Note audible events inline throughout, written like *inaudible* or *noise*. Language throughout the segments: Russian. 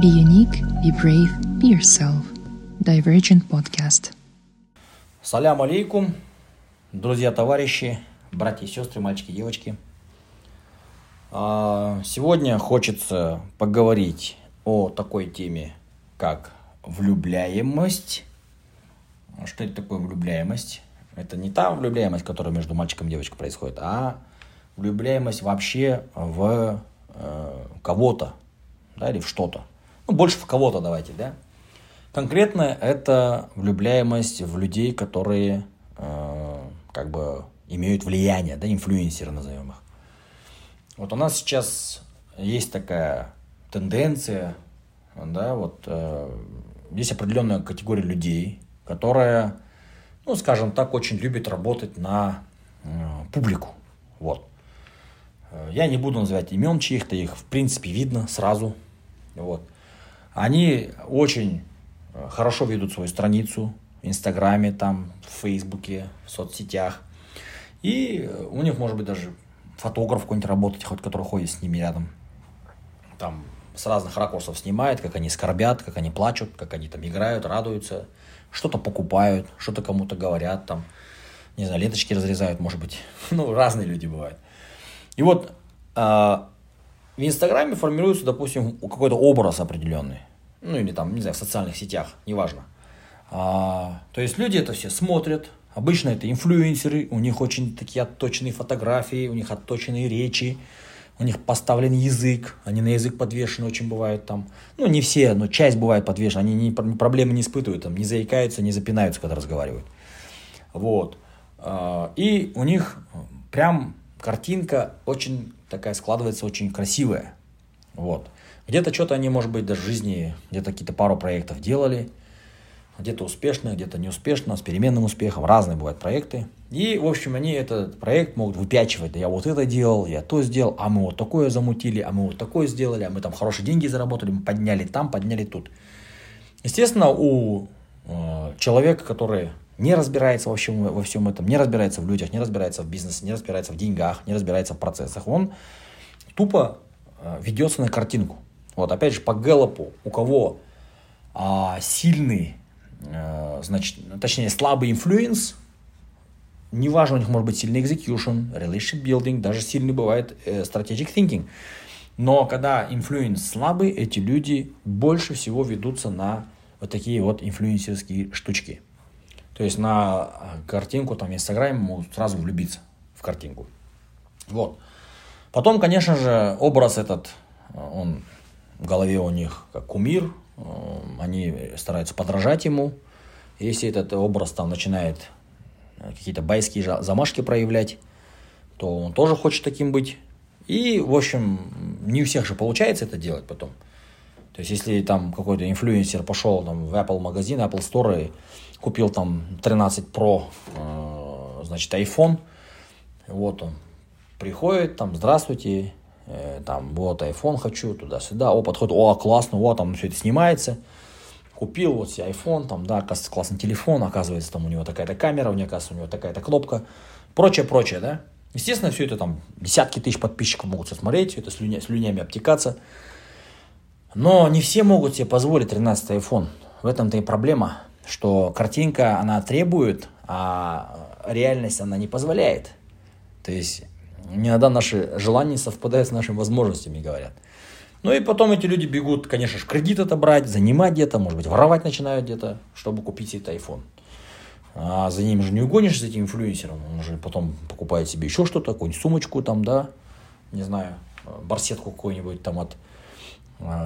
Be unique, be brave, be yourself. Divergent Podcast. Салям алейкум, друзья, товарищи, братья и сестры, мальчики девочки. А, Сегодня хочется поговорить о такой теме, как влюбляемость. А Что это такое влюбляемость? Это не та влюбляемость, которая между мальчиком и девочкой происходит, а влюбляемость вообще в э, кого-то, да, или в что-то. Ну, больше в кого-то давайте, да. Конкретно это влюбляемость в людей, которые э, как бы имеют влияние, да, инфлюенсеры назовем их. Вот у нас сейчас есть такая тенденция, да, вот э, есть определенная категория людей, которая, ну, скажем так, очень любит работать на э, публику, вот. Э, Я не буду называть имен чьих-то, их в принципе видно сразу, вот. Они очень э, хорошо ведут свою страницу в Инстаграме, там, в Фейсбуке, в соцсетях. И у них, может быть, даже фотограф какой-нибудь работать, хоть который ходит с ними рядом. Там с разных ракурсов снимает, как они скорбят, как они плачут, как они там играют, радуются, что-то покупают, что-то кому-то говорят, там, не знаю, ленточки разрезают, может быть. *laughs* Ну, разные люди бывают. И вот а, в Инстаграме формируется, допустим, какой-то образ определенный. Ну, или там, не знаю, в социальных сетях, неважно. А, то есть люди это все смотрят. Обычно это инфлюенсеры, у них очень такие отточенные фотографии, у них отточенные речи, у них поставлен язык, они на язык подвешены очень бывают там. Ну, не все, но часть бывает подвешена, они не, проблемы не испытывают, там, не заикаются, не запинаются, когда разговаривают. Вот. А, и у них прям картинка очень такая складывается, очень красивая. Вот. Где-то что-то они, может быть, даже в жизни, где-то какие-то пару проектов делали, где-то успешно, где-то неуспешно, с переменным успехом, разные бывают проекты. И, в общем, они этот проект могут выпячивать, да я вот это делал, я то сделал, а мы вот такое замутили, а мы вот такое сделали, а мы там хорошие деньги заработали, мы подняли там, подняли тут. Естественно, у э, человека, который не разбирается во всем, во всем этом, не разбирается в людях, не разбирается в бизнесе, не разбирается в деньгах, не разбирается в процессах, он тупо э, ведется на картинку. Вот опять же по Гэллопу, у кого а, сильный, э, значит, точнее слабый influence, неважно, у них может быть сильный execution, relationship building, даже сильный бывает э, strategic thinking. Но когда influence слабый, эти люди больше всего ведутся на вот такие вот инфлюенсерские штучки. То есть на картинку там Инстаграме могут сразу влюбиться в картинку. Вот. Потом, конечно же, образ этот, он в голове у них как кумир, они стараются подражать ему. Если этот образ там начинает какие-то байские замашки проявлять, то он тоже хочет таким быть. И, в общем, не у всех же получается это делать потом. То есть, если там какой-то инфлюенсер пошел там, в Apple магазин, Apple Store и купил там 13 Pro, э, значит, iPhone, вот он приходит, там, здравствуйте, э, там, вот iPhone хочу, туда-сюда, о, подходит, о, классно, о, там все это снимается, купил вот себе iPhone, там, да, оказывается, классный телефон, оказывается, там у него такая-то камера, у него, оказывается, у него такая-то кнопка, прочее, прочее, да. Естественно, все это там десятки тысяч подписчиков могут смотреть, все это слюня, слюнями обтекаться. Но не все могут себе позволить 13 iPhone. В этом-то и проблема, что картинка, она требует, а реальность, она не позволяет. То есть, иногда наши желания совпадают с нашими возможностями, говорят. Ну и потом эти люди бегут, конечно же, кредит это брать, занимать где-то, может быть, воровать начинают где-то, чтобы купить этот iPhone. А за ним же не угонишь, за этим инфлюенсером. Он же потом покупает себе еще что-то, какую-нибудь сумочку там, да, не знаю, барсетку какую-нибудь там от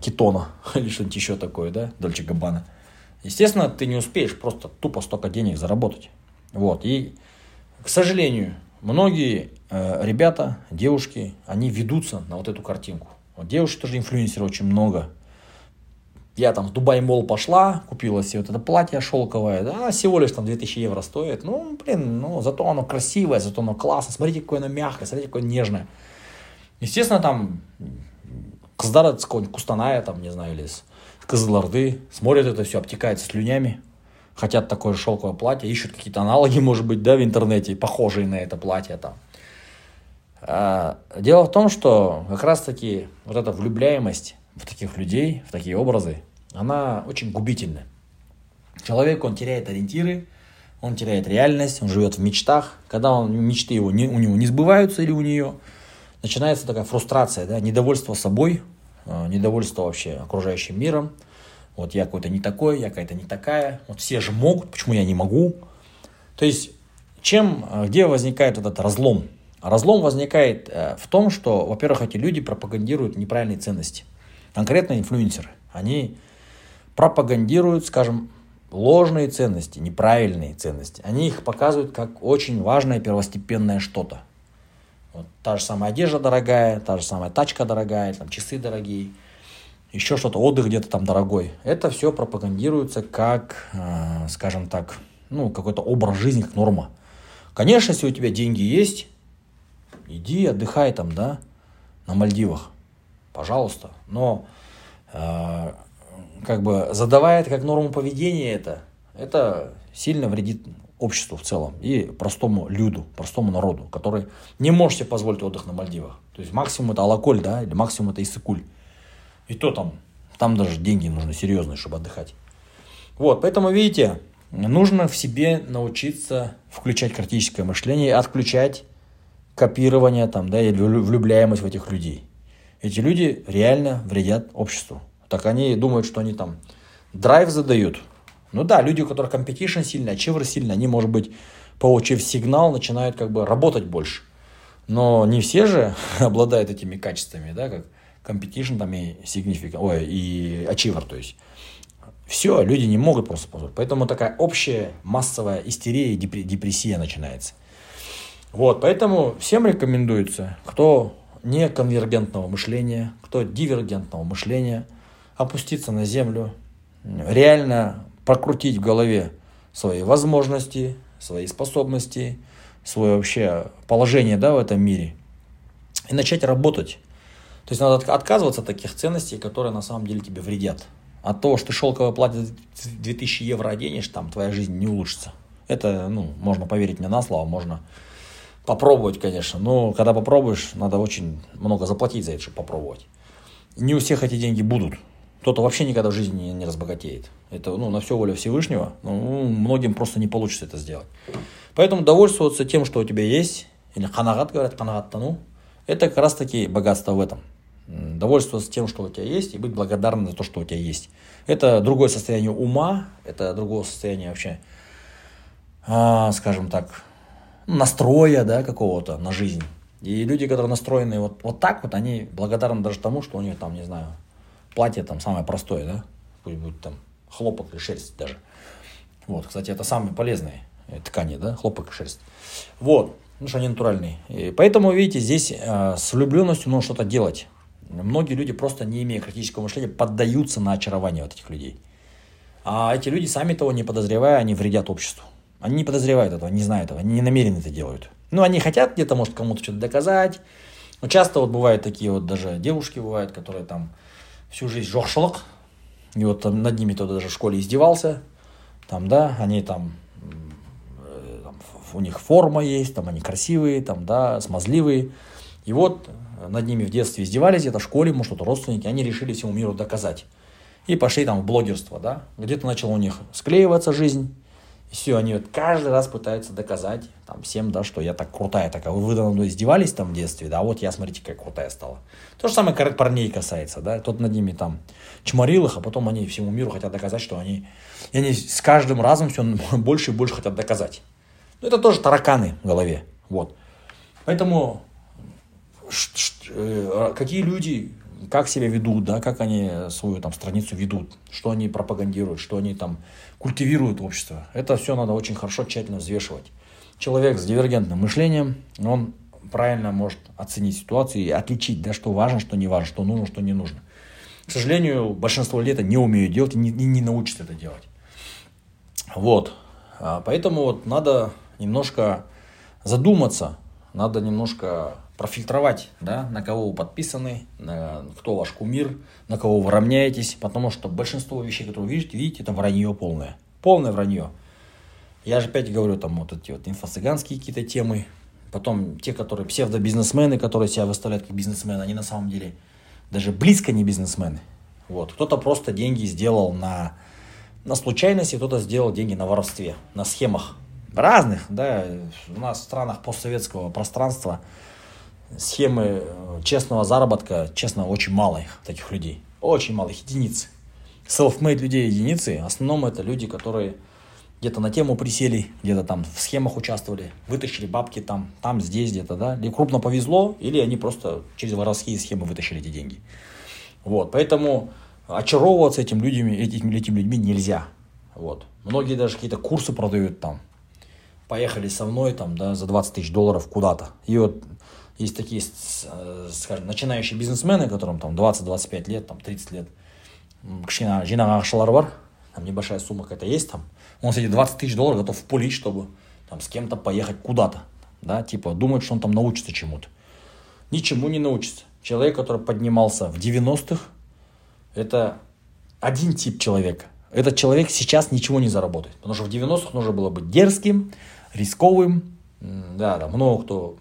Китона *laughs* или что-нибудь еще такое, да, Дольче Габбана. Естественно, ты не успеешь просто тупо столько денег заработать. Вот, и, к сожалению, многие э, ребята, девушки, они ведутся на вот эту картинку. Вот девушек тоже инфлюенсеров очень много. Я там в Дубай Мол пошла, купила себе вот это платье шелковое, да, всего лишь там 2000 евро стоит. Ну, блин, ну, зато оно красивое, зато оно классно. Смотрите, какое оно мягкое, смотрите, какое нежное. Естественно, там Кыздара с Кустаная, там, не знаю, или с Кызылорды, смотрят это все, обтекается слюнями, хотят такое же шелковое платье, ищут какие-то аналоги, *laughs* может быть, да, в интернете, похожие на это платье там. А, дело в том, что как раз-таки вот эта влюбляемость, в таких людей, в такие образы, она очень губительна. Человек, он теряет ориентиры, он теряет реальность, он живет в мечтах. Когда он, мечты его не, у него не сбываются или у нее, начинается такая фрустрация, да, недовольство собой, э, недовольство вообще окружающим миром. Вот я какой-то не такой, я какая-то не такая. Вот все же могут, почему я не могу? То есть, чем, э, где возникает этот разлом? Разлом возникает э, в том, что, во-первых, эти люди пропагандируют неправильные ценности. Конкретно инфлюенсеры. Они пропагандируют, скажем, ложные ценности, неправильные ценности. Они их показывают как очень важное первостепенное что-то. Вот та же самая одежда дорогая, та же самая тачка дорогая, там часы дорогие, еще что-то, отдых где-то там дорогой. Это все пропагандируется как, э, скажем так, ну, какой-то образ жизни, как норма. Конечно, если у тебя деньги есть, иди отдыхай там, да, на Мальдивах, пожалуйста. Но э, как бы задавая это как норму поведения это, это сильно вредит обществу в целом и простому люду, простому народу, который не может себе позволить отдых на Мальдивах. То есть максимум это Алаколь, да, или максимум это Иссыкуль. И то там, там даже деньги нужны серьезные, чтобы отдыхать. Вот, поэтому, видите, нужно в себе научиться включать критическое мышление отключать копирование там, да, или влюбляемость в этих людей. Эти люди реально вредят обществу так они думают, что они там драйв задают. Ну да, люди, у которых competition сильный, achiever сильный, они, может быть, получив сигнал, начинают как бы работать больше. Но не все же *laughs* обладают этими качествами, да, как competition там и significant, ой, и achiever, то есть. Все, люди не могут просто позволить. Поэтому такая общая массовая истерия и депрессия начинается. Вот, поэтому всем рекомендуется, кто не конвергентного мышления, кто дивергентного мышления – опуститься на землю, реально прокрутить в голове свои возможности, свои способности, свое вообще положение да, в этом мире и начать работать. То есть надо отказываться от таких ценностей, которые на самом деле тебе вредят. От того, что ты шелковое платье 2000 евро оденешь, там твоя жизнь не улучшится. Это, ну, можно поверить мне на слово, можно попробовать, конечно. Но когда попробуешь, надо очень много заплатить за это, чтобы попробовать. Не у всех эти деньги будут кто-то вообще никогда в жизни не, разбогатеет. Это ну, на все воля Всевышнего. Ну, многим просто не получится это сделать. Поэтому довольствоваться тем, что у тебя есть, или ханагат говорят, ханагаттану, это как раз таки богатство в этом. Довольствоваться тем, что у тебя есть, и быть благодарным за то, что у тебя есть. Это другое состояние ума, это другое состояние вообще, а, скажем так, настроя да, какого-то на жизнь. И люди, которые настроены вот, вот так вот, они благодарны даже тому, что у них там, не знаю, платье там самое простое, да, пусть будет там хлопок или шерсть даже. Вот, кстати, это самые полезные ткани, да, хлопок и шерсть. Вот, ну что они натуральные. И поэтому, видите, здесь э, с влюбленностью нужно что-то делать. Многие люди просто не имея критического мышления поддаются на очарование вот этих людей. А эти люди, сами того не подозревая, они вредят обществу. Они не подозревают этого, не знают этого, они не намеренно это делают. Ну, они хотят где-то, может, кому-то что-то доказать. Но часто вот бывают такие вот даже девушки бывают, которые там всю жизнь жоқшылық. И вот там над ними кто-то даже в школе издевался. Там, да, они там, э, там, у них форма есть, там они красивые, там, да, смазливые. И вот над ними в детстве издевались, где-то в школе, может, это родственники, они решили всему миру доказать. И пошли там в блогерство, да. Где-то начала у них склеиваться жизнь, и все, они вот каждый раз пытаются доказать там, всем, да, что я так крутая такая. Вы надо мной издевались там в детстве, да, вот я, смотрите, какая крутая стала. То же самое парней касается, да, тот над ними там чморил их, а потом они всему миру хотят доказать, что они, и они с каждым разом все *laughs* больше и больше хотят доказать. Ну, это тоже тараканы в голове, вот. Поэтому э, какие люди как себя ведут, да, как они свою там страницу ведут, что они пропагандируют, что они там культивируют общество. Это все надо очень хорошо, тщательно взвешивать. Человек с дивергентным мышлением, он правильно может оценить ситуацию и отличить, да, что важно, что не важно, что нужно, что не нужно. К сожалению, большинство людей это не умеют делать и не, не, научатся это делать. Вот. А поэтому вот надо немножко задуматься, надо немножко профильтровать, да, на кого вы подписаны, на, кто ваш кумир, на кого вы равняетесь, потому что большинство вещей, которые вы видите, видите, это вранье полное. Полное вранье. Я же опять говорю, там вот эти вот инфо-цыганские какие-то темы, потом те, которые псевдобизнесмены, которые себя выставляют как бизнесмены, они на самом деле даже близко не бизнесмены. Вот. Кто-то просто деньги сделал на, на случайности, кто-то сделал деньги на воровстве, на схемах разных, да, у нас в странах постсоветского пространства схемы э, честного заработка, честно, очень мало их, таких людей, очень мало, их единицы. Self-made людей единицы, в основном это люди, которые где-то на тему присели, где-то там в схемах участвовали, вытащили бабки там, там, здесь где-то, да, или крупно повезло, или они просто через воровские схемы вытащили эти деньги. Вот, поэтому очаровываться этим людьми, этими, этими людьми нельзя. Вот. Многие даже какие-то курсы продают там. Поехали со мной там, да, за 20 тысяч долларов куда-то. И вот есть такие, э, скажем, начинающие бизнесмены, которым там 20-25 лет, там 30 лет. Кішкене жинаған ақшалары там небольшая сумма какая-то есть там. Он с эти 20 тысяч долларов готов пулить, чтобы там с кем-то поехать куда-то. Да, типа думает, что он там научится чему-то. Ничему не научится. Человек, который поднимался в 90-х, это один тип человека. Этот человек сейчас ничего не заработает. Потому что в 90-х нужно было быть дерзким, рисковым. Да, да, много кто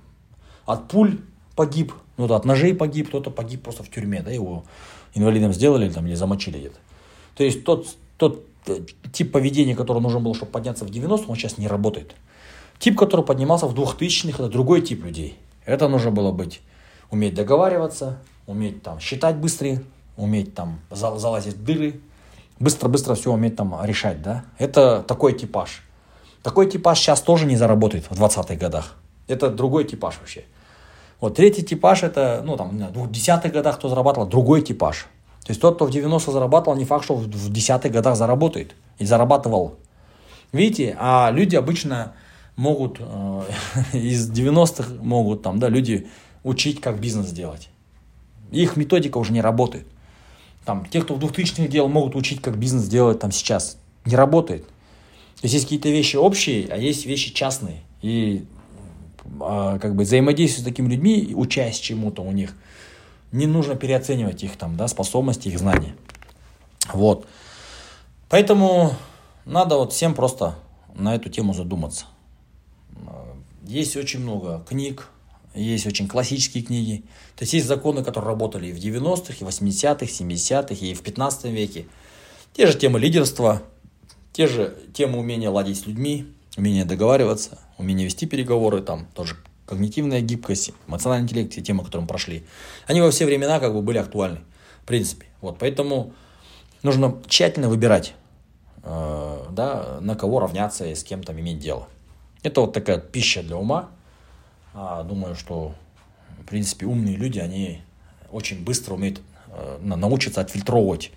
от пуль погиб, ну, да, от ножей погиб, кто-то погиб просто в тюрьме, да, его инвалидом сделали там, или замочили где-то. То есть тот, тот э, тип поведения, который нужен был, чтобы подняться в 90 он сейчас не работает. Тип, который поднимался в 2000-х, это другой тип людей. Это нужно было быть, уметь договариваться, уметь там считать быстрее, уметь там залазить в дыры, быстро-быстро все уметь там решать, да. Это такой типаж. Такой типаж сейчас тоже не заработает в 20-х годах. Это другой типаж вообще. Вот третий типаж это, ну там, в десятых годах кто зарабатывал, другой типаж. То есть тот, кто в 90 зарабатывал, не факт, что в десятых годах заработает. И зарабатывал. Видите, а люди обычно могут, э, *laughs* из 90-х могут там, да, люди учить, как бизнес делать. Их методика уже не работает. Там, те, кто в 2000-х делал, могут учить, как бизнес делать там сейчас. Не работает. То есть есть какие-то вещи общие, а есть вещи частные. И а, как бы взаимодействие с такими людьми, учась чему-то у них, не нужно переоценивать их там, да, способности, их знания. Вот. Поэтому надо вот всем просто на эту тему задуматься. Есть очень много книг, есть очень классические книги. То есть есть законы, которые работали и в 90-х, и в 80-х, 70-х, и в 15 веке. Те же темы лидерства, те же темы умения ладить с людьми, умение договариваться, умение вести переговоры, там тоже когнитивная гибкость, эмоциональный интеллект, все темы, которые мы прошли, они во все времена как бы были актуальны, в принципе. Вот, поэтому нужно тщательно выбирать, э, да, на кого равняться и с кем там иметь дело. Это вот такая пища для ума. А, думаю, что, в принципе, умные люди, они очень быстро умеют э, научиться отфильтровывать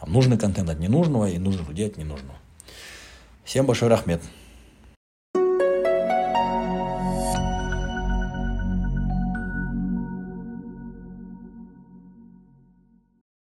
там, нужный контент от ненужного и нужных людей от ненужного. Всем большой рахмет.